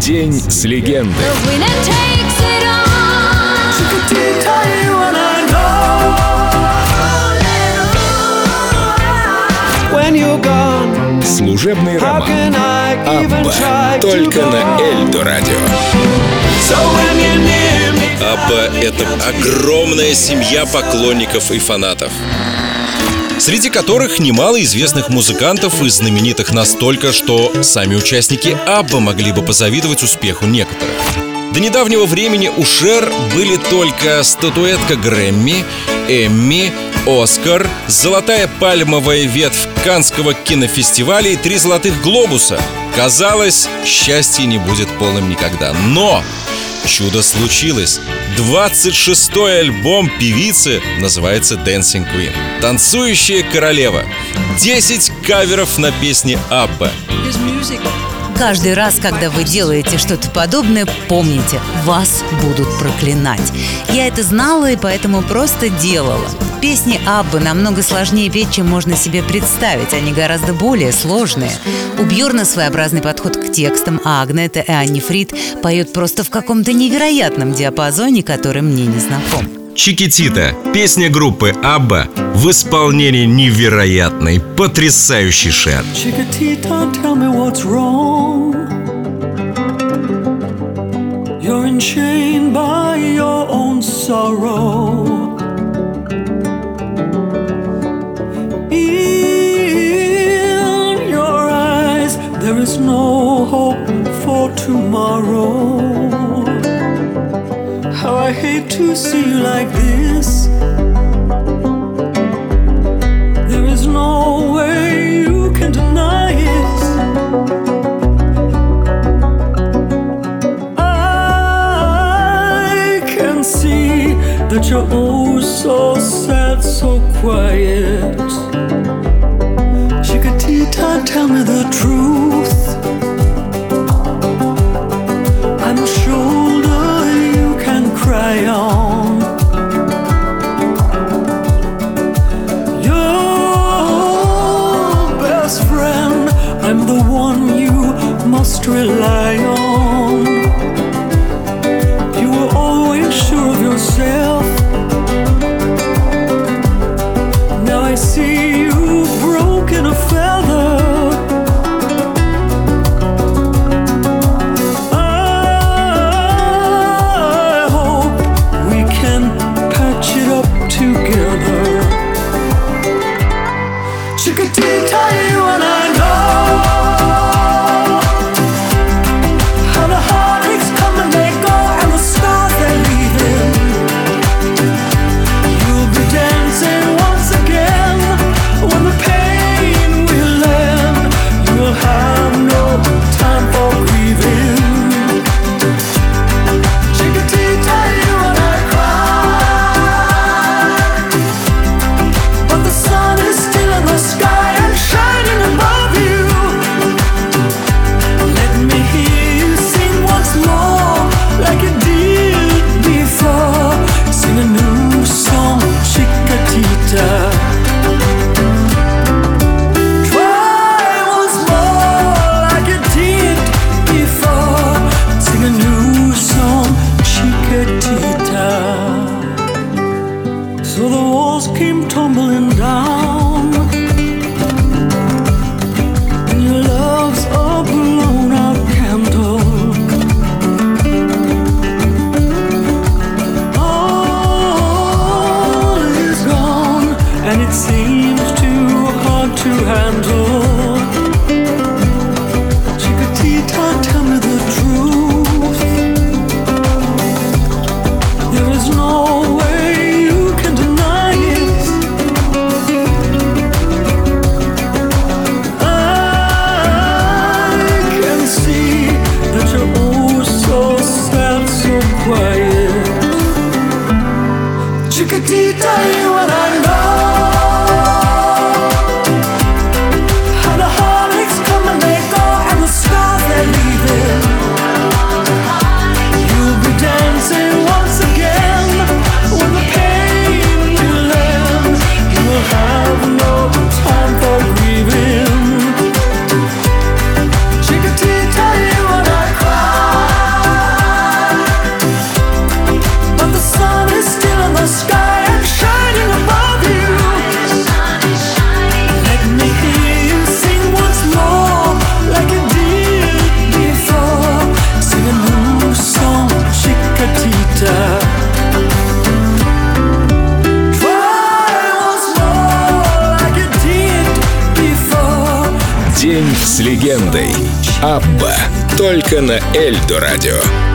День с легендой. Служебный роман. Абба. Только на Эльдо радио. Абба — это огромная семья поклонников и фанатов среди которых немало известных музыкантов и знаменитых настолько, что сами участники Абба могли бы позавидовать успеху некоторых. До недавнего времени у Шер были только статуэтка Грэмми, Эмми, Оскар, золотая пальмовая ветвь Канского кинофестиваля и три золотых глобуса. Казалось, счастье не будет полным никогда. Но чудо случилось. 26-й альбом певицы называется Dancing Queen. Танцующая королева. 10 каверов на песни Абба. Каждый раз, когда вы делаете что-то подобное, помните, вас будут проклинать. Я это знала и поэтому просто делала. Песни Аббы намного сложнее петь, чем можно себе представить. Они гораздо более сложные. У Бьорна своеобразный подход к текстам, а Агнета и Анни Фрид поют просто в каком-то невероятном диапазоне, который мне не знаком. Чикитита. Песня группы Абба в исполнении невероятной, потрясающей Шер. You're enchained by your own sorrow. In your eyes, there is no hope for tomorrow. How I hate to see you like this. That you're oh so sad, so quiet. Chiquitita, tell me the truth. I'm a shoulder you can cry on. Your best friend, I'm the one you must rely on. So the walls came tumbling down. And your love's a blown out candle. All is gone, and it seems too hard to handle. Tita. Легендой. Абба. Только на Эльдо радио.